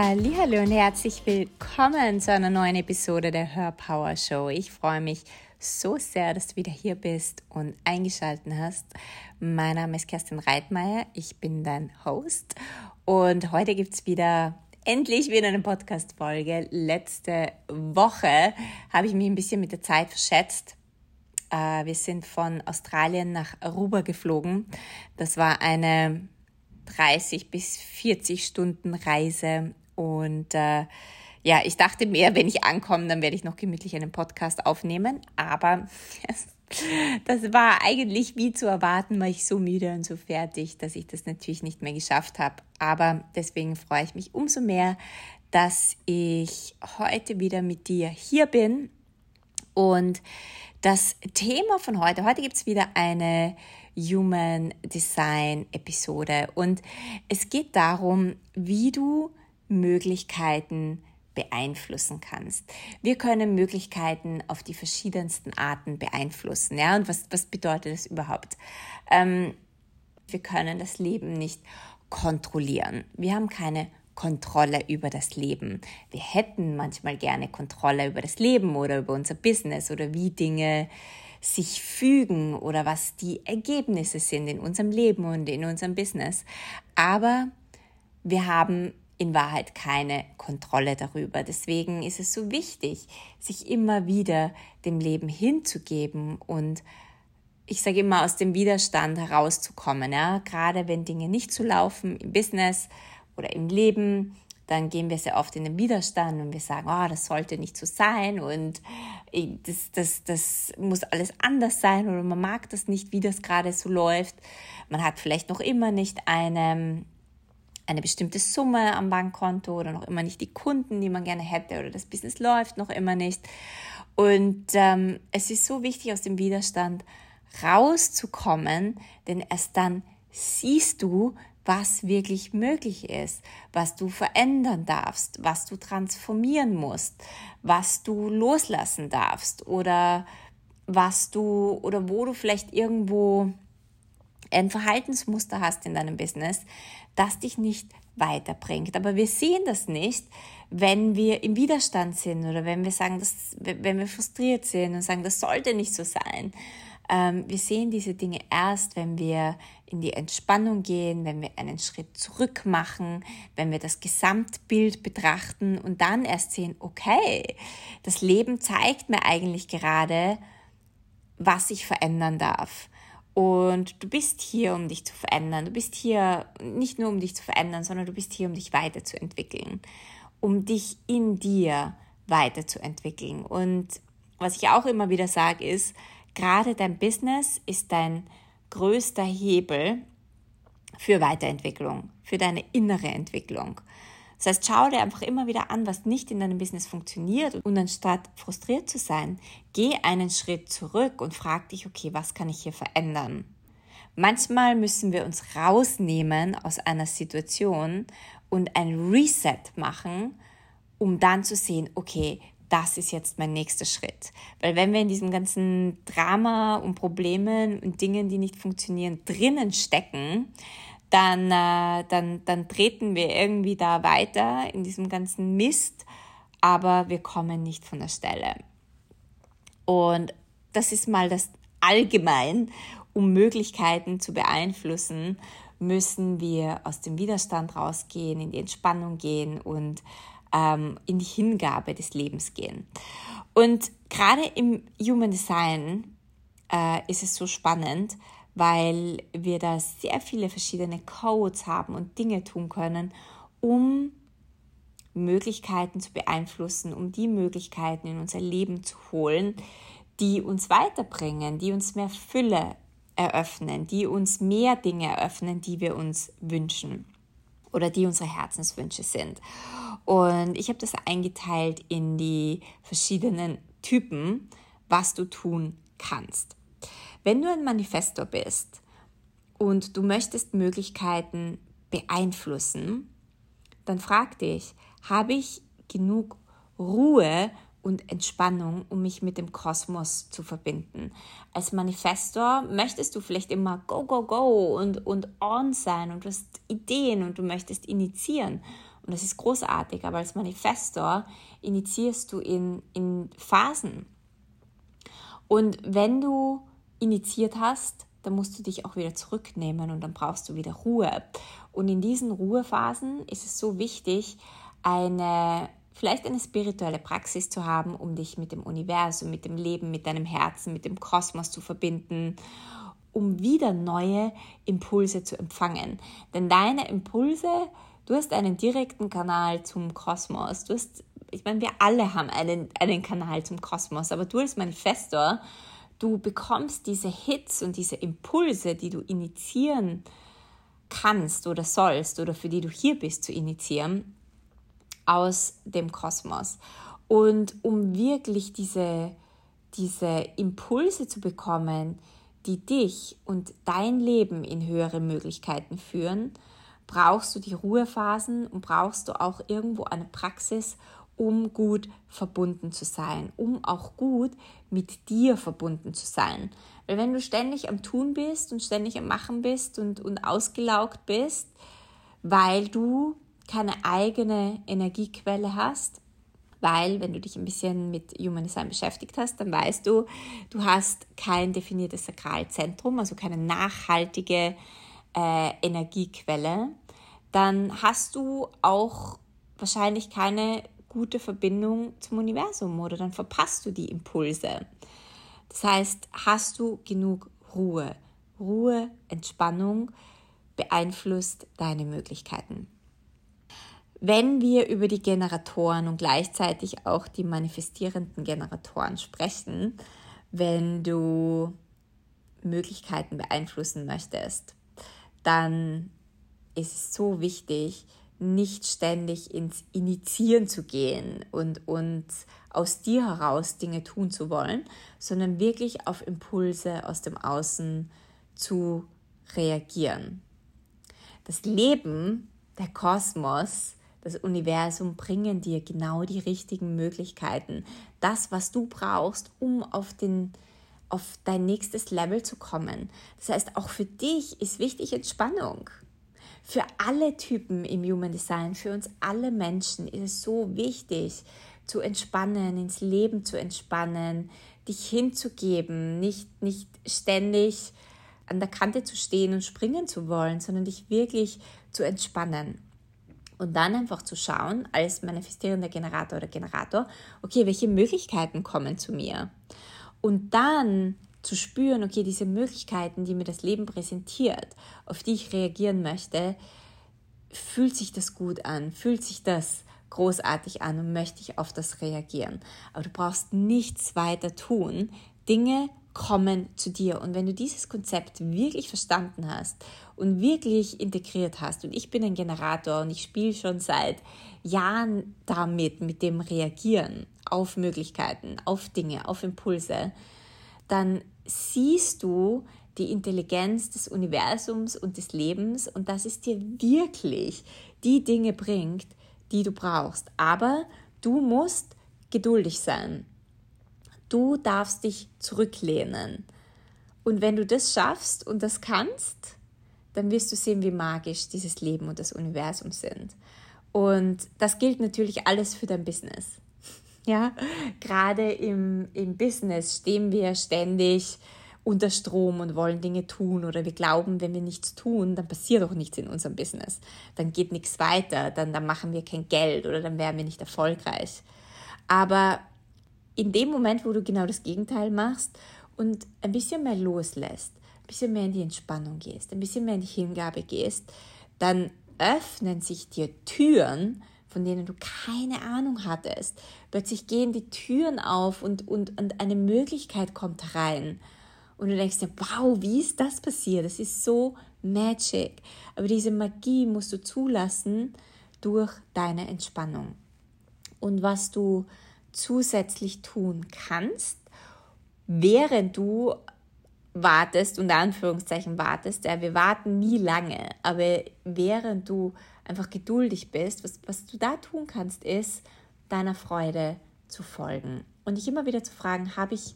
Hallo und herzlich willkommen zu einer neuen Episode der Hörpower Show. Ich freue mich so sehr, dass du wieder hier bist und eingeschaltet hast. Mein Name ist Kerstin Reitmeier, ich bin dein Host und heute gibt es wieder endlich wieder eine Podcast-Folge. Letzte Woche habe ich mich ein bisschen mit der Zeit verschätzt. Äh, wir sind von Australien nach Aruba geflogen. Das war eine 30 bis 40 Stunden Reise und äh, ja, ich dachte mir, wenn ich ankomme, dann werde ich noch gemütlich einen Podcast aufnehmen, aber das war eigentlich wie zu erwarten, war ich so müde und so fertig, dass ich das natürlich nicht mehr geschafft habe. Aber deswegen freue ich mich umso mehr, dass ich heute wieder mit dir hier bin. Und das Thema von heute, heute gibt es wieder eine Human Design Episode und es geht darum, wie du Möglichkeiten beeinflussen kannst. Wir können Möglichkeiten auf die verschiedensten Arten beeinflussen. Ja, und was, was bedeutet das überhaupt? Ähm, wir können das Leben nicht kontrollieren. Wir haben keine Kontrolle über das Leben. Wir hätten manchmal gerne Kontrolle über das Leben oder über unser Business oder wie Dinge sich fügen oder was die Ergebnisse sind in unserem Leben und in unserem Business. Aber wir haben in Wahrheit keine Kontrolle darüber. Deswegen ist es so wichtig, sich immer wieder dem Leben hinzugeben und ich sage immer aus dem Widerstand herauszukommen. Ja? Gerade wenn Dinge nicht so laufen im Business oder im Leben, dann gehen wir sehr oft in den Widerstand und wir sagen, oh, das sollte nicht so sein und das, das, das muss alles anders sein oder man mag das nicht, wie das gerade so läuft. Man hat vielleicht noch immer nicht eine eine bestimmte Summe am Bankkonto oder noch immer nicht die Kunden, die man gerne hätte oder das Business läuft noch immer nicht. Und ähm, es ist so wichtig, aus dem Widerstand rauszukommen, denn erst dann siehst du, was wirklich möglich ist, was du verändern darfst, was du transformieren musst, was du loslassen darfst oder was du oder wo du vielleicht irgendwo ein Verhaltensmuster hast in deinem Business, das dich nicht weiterbringt. Aber wir sehen das nicht, wenn wir im Widerstand sind oder wenn wir sagen, dass, wenn wir frustriert sind und sagen, das sollte nicht so sein. Ähm, wir sehen diese Dinge erst, wenn wir in die Entspannung gehen, wenn wir einen Schritt zurück machen, wenn wir das Gesamtbild betrachten und dann erst sehen, okay, das Leben zeigt mir eigentlich gerade, was ich verändern darf. Und du bist hier, um dich zu verändern. Du bist hier nicht nur, um dich zu verändern, sondern du bist hier, um dich weiterzuentwickeln, um dich in dir weiterzuentwickeln. Und was ich auch immer wieder sage, ist, gerade dein Business ist dein größter Hebel für Weiterentwicklung, für deine innere Entwicklung. Das heißt, schau dir einfach immer wieder an, was nicht in deinem Business funktioniert und anstatt frustriert zu sein, geh einen Schritt zurück und frag dich, okay, was kann ich hier verändern? Manchmal müssen wir uns rausnehmen aus einer Situation und ein Reset machen, um dann zu sehen, okay, das ist jetzt mein nächster Schritt. Weil wenn wir in diesem ganzen Drama und Problemen und Dingen, die nicht funktionieren, drinnen stecken, dann, äh, dann, dann treten wir irgendwie da weiter in diesem ganzen Mist, aber wir kommen nicht von der Stelle. Und das ist mal das Allgemein, um Möglichkeiten zu beeinflussen, müssen wir aus dem Widerstand rausgehen, in die Entspannung gehen und ähm, in die Hingabe des Lebens gehen. Und gerade im Human Design äh, ist es so spannend, weil wir da sehr viele verschiedene Codes haben und Dinge tun können, um Möglichkeiten zu beeinflussen, um die Möglichkeiten in unser Leben zu holen, die uns weiterbringen, die uns mehr Fülle eröffnen, die uns mehr Dinge eröffnen, die wir uns wünschen oder die unsere Herzenswünsche sind. Und ich habe das eingeteilt in die verschiedenen Typen, was du tun kannst. Wenn du ein Manifestor bist und du möchtest Möglichkeiten beeinflussen, dann frag dich, habe ich genug Ruhe und Entspannung, um mich mit dem Kosmos zu verbinden. Als Manifestor möchtest du vielleicht immer go, go, go und, und on sein und du hast Ideen und du möchtest initiieren. Und das ist großartig, aber als Manifestor initiierst du in, in Phasen. Und wenn du initiiert hast, dann musst du dich auch wieder zurücknehmen und dann brauchst du wieder Ruhe. Und in diesen Ruhephasen ist es so wichtig, eine vielleicht eine spirituelle Praxis zu haben, um dich mit dem Universum, mit dem Leben, mit deinem Herzen, mit dem Kosmos zu verbinden, um wieder neue Impulse zu empfangen. Denn deine Impulse, du hast einen direkten Kanal zum Kosmos. Du hast, ich meine, wir alle haben einen, einen Kanal zum Kosmos, aber du als Manifestor, du bekommst diese Hits und diese Impulse, die du initiieren kannst oder sollst oder für die du hier bist zu initiieren, aus dem Kosmos. Und um wirklich diese, diese Impulse zu bekommen, die dich und dein Leben in höhere Möglichkeiten führen, brauchst du die Ruhephasen und brauchst du auch irgendwo eine Praxis, um gut verbunden zu sein, um auch gut mit dir verbunden zu sein. Weil wenn du ständig am Tun bist und ständig am Machen bist und, und ausgelaugt bist, weil du keine eigene Energiequelle hast, weil wenn du dich ein bisschen mit Human Design beschäftigt hast, dann weißt du, du hast kein definiertes Sakralzentrum, also keine nachhaltige äh, Energiequelle, dann hast du auch wahrscheinlich keine gute Verbindung zum Universum oder dann verpasst du die Impulse. Das heißt, hast du genug Ruhe? Ruhe, Entspannung beeinflusst deine Möglichkeiten. Wenn wir über die Generatoren und gleichzeitig auch die manifestierenden Generatoren sprechen, wenn du Möglichkeiten beeinflussen möchtest, dann ist es so wichtig, nicht ständig ins Initiieren zu gehen und, und aus dir heraus Dinge tun zu wollen, sondern wirklich auf Impulse aus dem Außen zu reagieren. Das Leben, der Kosmos, das Universum bringen dir genau die richtigen Möglichkeiten. Das, was du brauchst, um auf, den, auf dein nächstes Level zu kommen. Das heißt, auch für dich ist wichtig Entspannung. Für alle Typen im Human Design, für uns alle Menschen ist es so wichtig, zu entspannen, ins Leben zu entspannen, dich hinzugeben, nicht, nicht ständig an der Kante zu stehen und springen zu wollen, sondern dich wirklich zu entspannen. Und dann einfach zu schauen, als manifestierender Generator oder Generator, okay, welche Möglichkeiten kommen zu mir? Und dann zu spüren, okay, diese Möglichkeiten, die mir das Leben präsentiert, auf die ich reagieren möchte, fühlt sich das gut an, fühlt sich das großartig an und möchte ich auf das reagieren. Aber du brauchst nichts weiter tun. Dinge kommen zu dir. Und wenn du dieses Konzept wirklich verstanden hast und wirklich integriert hast, und ich bin ein Generator und ich spiele schon seit Jahren damit, mit dem Reagieren auf Möglichkeiten, auf Dinge, auf Impulse, dann siehst du die Intelligenz des Universums und des Lebens und dass es dir wirklich die Dinge bringt, die du brauchst. Aber du musst geduldig sein. Du darfst dich zurücklehnen. Und wenn du das schaffst und das kannst, dann wirst du sehen, wie magisch dieses Leben und das Universum sind. Und das gilt natürlich alles für dein Business. Ja, gerade im, im Business stehen wir ständig unter Strom und wollen Dinge tun oder wir glauben, wenn wir nichts tun, dann passiert auch nichts in unserem Business. Dann geht nichts weiter, dann, dann machen wir kein Geld oder dann werden wir nicht erfolgreich. Aber in dem Moment, wo du genau das Gegenteil machst und ein bisschen mehr loslässt, ein bisschen mehr in die Entspannung gehst, ein bisschen mehr in die Hingabe gehst, dann öffnen sich dir Türen, von denen du keine Ahnung hattest. Plötzlich gehen die Türen auf und, und, und eine Möglichkeit kommt rein. Und du denkst dir, wow, wie ist das passiert? Das ist so magic. Aber diese Magie musst du zulassen durch deine Entspannung. Und was du zusätzlich tun kannst, während du wartest, unter Anführungszeichen wartest, ja, wir warten nie lange, aber während du einfach geduldig bist, was, was du da tun kannst, ist, deiner Freude zu folgen. Und dich immer wieder zu fragen, habe ich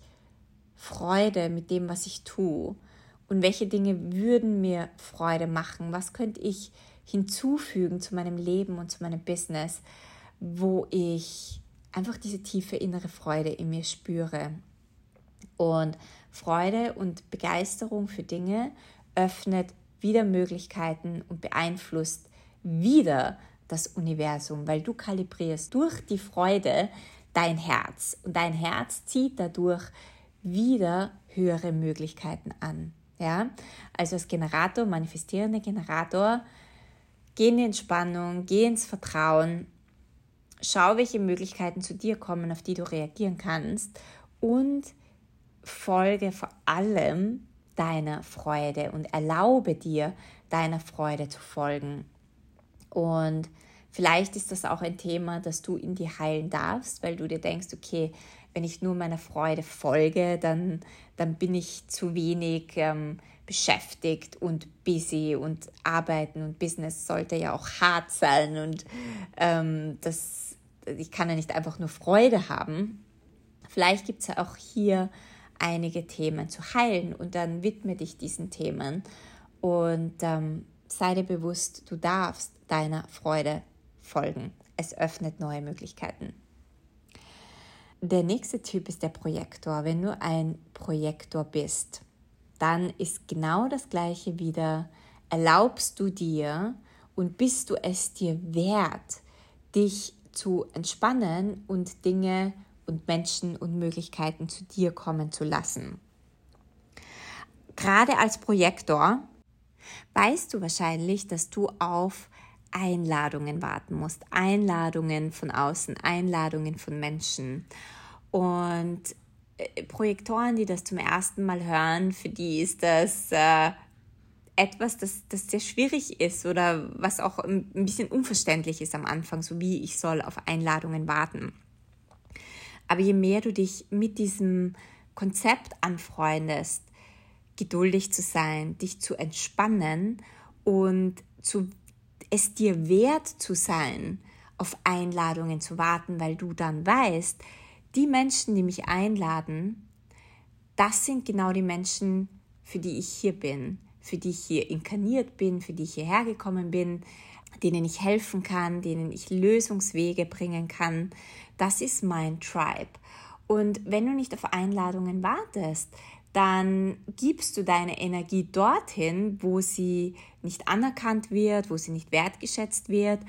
Freude mit dem, was ich tue? und welche Dinge würden mir Freude machen? Was könnte ich hinzufügen zu meinem Leben und zu meinem Business, wo ich einfach diese tiefe innere Freude in mir spüre? Und Freude und Begeisterung für Dinge öffnet wieder Möglichkeiten und beeinflusst wieder das Universum, weil du kalibrierst durch die Freude dein Herz und dein Herz zieht dadurch wieder höhere Möglichkeiten an. Ja? Also als Generator, manifestierender Generator, geh in die Entspannung, geh ins Vertrauen, schau, welche Möglichkeiten zu dir kommen, auf die du reagieren kannst und folge vor allem deiner Freude und erlaube dir, deiner Freude zu folgen. Und vielleicht ist das auch ein Thema, das du in dir heilen darfst, weil du dir denkst, okay, wenn ich nur meiner Freude folge, dann, dann bin ich zu wenig ähm, beschäftigt und busy und arbeiten und Business sollte ja auch hart sein und ähm, das, ich kann ja nicht einfach nur Freude haben. Vielleicht gibt es ja auch hier einige Themen zu heilen und dann widme dich diesen Themen und ähm, sei dir bewusst, du darfst deiner Freude folgen. Es öffnet neue Möglichkeiten. Der nächste Typ ist der Projektor. Wenn du ein Projektor bist, dann ist genau das gleiche wieder. Erlaubst du dir und bist du es dir wert, dich zu entspannen und Dinge und Menschen und Möglichkeiten zu dir kommen zu lassen. Gerade als Projektor weißt du wahrscheinlich, dass du auf Einladungen warten musst. Einladungen von außen, Einladungen von Menschen. Und äh, Projektoren, die das zum ersten Mal hören, für die ist das äh, etwas, das, das sehr schwierig ist oder was auch ein bisschen unverständlich ist am Anfang, so wie ich soll auf Einladungen warten. Aber je mehr du dich mit diesem Konzept anfreundest, geduldig zu sein, dich zu entspannen und zu es dir wert zu sein, auf Einladungen zu warten, weil du dann weißt, die Menschen, die mich einladen, das sind genau die Menschen, für die ich hier bin, für die ich hier inkarniert bin, für die ich hierher gekommen bin, denen ich helfen kann, denen ich Lösungswege bringen kann. Das ist mein Tribe. Und wenn du nicht auf Einladungen wartest, dann gibst du deine Energie dorthin, wo sie nicht anerkannt wird, wo sie nicht wertgeschätzt wird.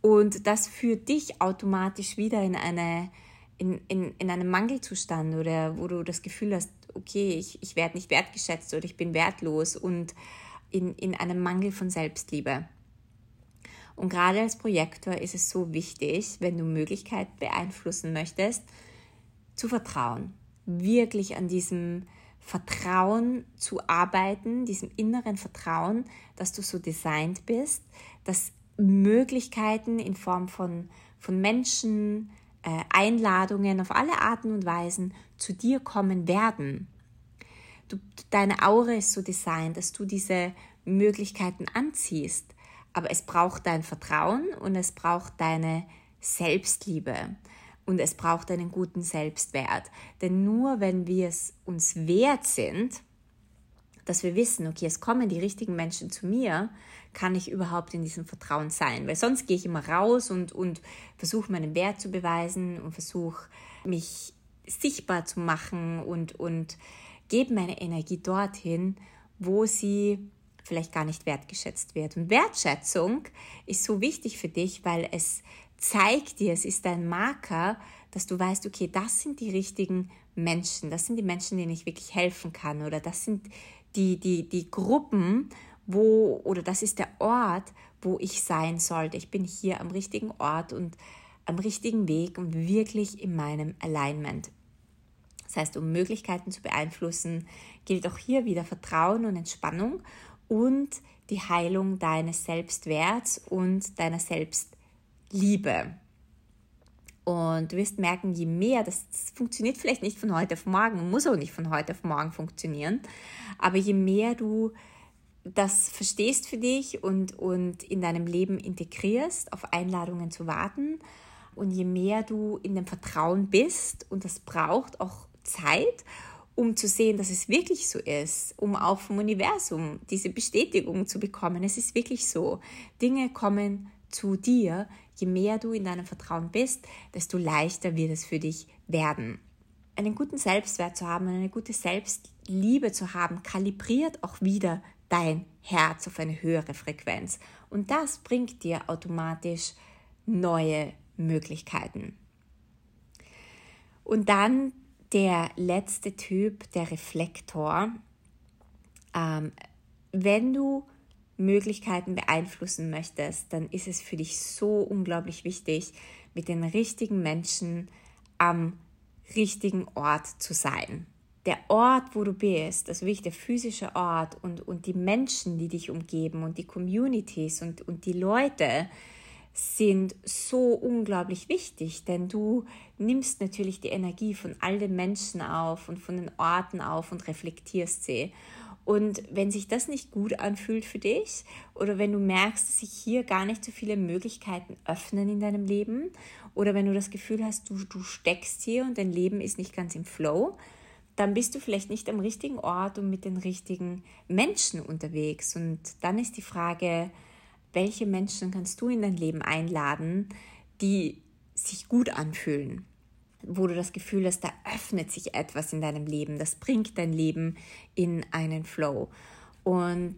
Und das führt dich automatisch wieder in, eine, in, in, in einen Mangelzustand oder wo du das Gefühl hast, okay, ich, ich werde nicht wertgeschätzt oder ich bin wertlos und in, in einem Mangel von Selbstliebe. Und gerade als Projektor ist es so wichtig, wenn du Möglichkeiten beeinflussen möchtest, zu vertrauen. Wirklich an diesem Vertrauen zu arbeiten, diesem inneren Vertrauen, dass du so designt bist, dass Möglichkeiten in Form von, von Menschen, äh, Einladungen auf alle Arten und Weisen zu dir kommen werden. Du, deine Aura ist so designt, dass du diese Möglichkeiten anziehst, aber es braucht dein Vertrauen und es braucht deine Selbstliebe. Und es braucht einen guten Selbstwert. Denn nur wenn wir es uns wert sind, dass wir wissen, okay, es kommen die richtigen Menschen zu mir, kann ich überhaupt in diesem Vertrauen sein. Weil sonst gehe ich immer raus und, und versuche meinen Wert zu beweisen und versuche mich sichtbar zu machen und, und gebe meine Energie dorthin, wo sie vielleicht gar nicht wertgeschätzt wird. Und Wertschätzung ist so wichtig für dich, weil es zeigt dir, es ist ein Marker, dass du weißt, okay, das sind die richtigen Menschen, das sind die Menschen, denen ich wirklich helfen kann oder das sind die, die, die Gruppen, wo oder das ist der Ort, wo ich sein sollte. Ich bin hier am richtigen Ort und am richtigen Weg und wirklich in meinem Alignment. Das heißt, um Möglichkeiten zu beeinflussen, gilt auch hier wieder Vertrauen und Entspannung und die Heilung deines Selbstwerts und deiner Selbst Liebe. Und du wirst merken, je mehr, das, das, funktioniert vielleicht nicht von heute auf morgen, muss auch nicht von heute auf morgen funktionieren, aber je mehr du das verstehst für dich und, und in deinem Leben integrierst, auf Einladungen zu warten und je mehr du in dem Vertrauen bist, und das braucht auch Zeit um zu sehen, dass es wirklich so ist, um auch vom Universum diese Bestätigung zu bekommen. Es ist wirklich so. Dinge kommen zu dir. Je mehr du in deinem Vertrauen bist, desto leichter wird es für dich werden. Einen guten Selbstwert zu haben, eine gute Selbstliebe zu haben, kalibriert auch wieder dein Herz auf eine höhere Frequenz. Und das bringt dir automatisch neue Möglichkeiten. Und dann der letzte Typ, der Reflektor. Ähm, wenn du Möglichkeiten beeinflussen möchtest, dann ist es für dich so unglaublich wichtig, mit den richtigen Menschen am richtigen Ort zu sein. Der Ort, wo du bist, also wirklich der physische Ort und, und die Menschen, die dich umgeben und die Communities und, und die Leute, sind so unglaublich wichtig, denn du nimmst natürlich die Energie von all den Menschen auf und von den Orten auf und reflektierst sie. Und wenn sich das nicht gut anfühlt für dich oder wenn du merkst, dass sich hier gar nicht so viele Möglichkeiten öffnen in deinem Leben oder wenn du das Gefühl hast, du, du steckst hier und dein Leben ist nicht ganz im Flow, dann bist du vielleicht nicht am richtigen Ort und mit den richtigen Menschen unterwegs. Und dann ist die Frage, welche Menschen kannst du in dein Leben einladen, die sich gut anfühlen, wo du das Gefühl hast, da öffnet sich etwas in deinem Leben, das bringt dein Leben in einen Flow. Und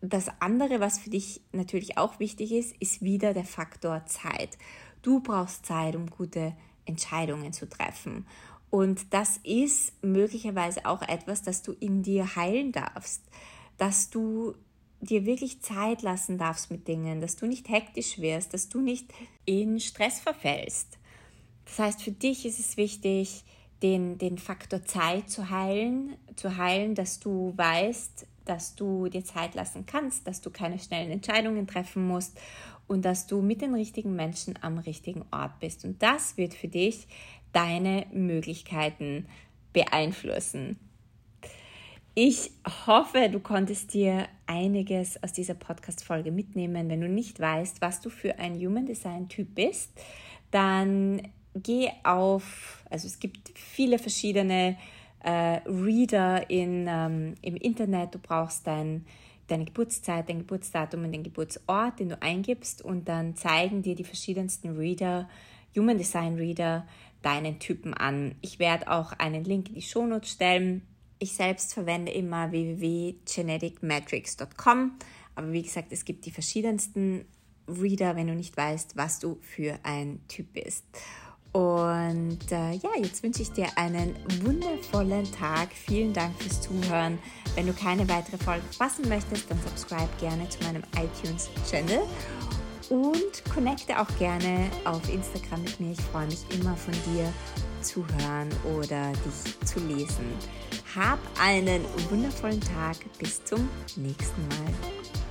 das andere, was für dich natürlich auch wichtig ist, ist wieder der Faktor Zeit. Du brauchst Zeit, um gute Entscheidungen zu treffen. Und das ist möglicherweise auch etwas, das du in dir heilen darfst, dass du dir wirklich Zeit lassen darfst mit Dingen, dass du nicht hektisch wirst, dass du nicht in Stress verfällst. Das heißt, für dich ist es wichtig, den, den Faktor Zeit zu heilen, zu heilen, dass du weißt, dass du dir Zeit lassen kannst, dass du keine schnellen Entscheidungen treffen musst und dass du mit den richtigen Menschen am richtigen Ort bist. Und das wird für dich deine Möglichkeiten beeinflussen. Ich hoffe, du konntest dir einiges aus dieser Podcast-Folge mitnehmen. Wenn du nicht weißt, was du für ein Human Design-Typ bist, dann geh auf, also es gibt viele verschiedene äh, Reader in, ähm, im Internet. Du brauchst dein, deine Geburtszeit, dein Geburtsdatum und den Geburtsort, den du eingibst und dann zeigen dir die verschiedensten Reader, Human Design Reader, deinen Typen an. Ich werde auch einen Link in die Shownotes stellen ich selbst verwende immer www.geneticmatrix.com, aber wie gesagt, es gibt die verschiedensten Reader, wenn du nicht weißt, was du für ein Typ bist. Und äh, ja, jetzt wünsche ich dir einen wundervollen Tag. Vielen Dank fürs Zuhören. Wenn du keine weitere Folge verpassen möchtest, dann subscribe gerne zu meinem iTunes-Channel und connecte auch gerne auf Instagram mit mir. Ich freue mich immer von dir zu hören oder dich zu lesen. Hab einen wundervollen Tag. Bis zum nächsten Mal.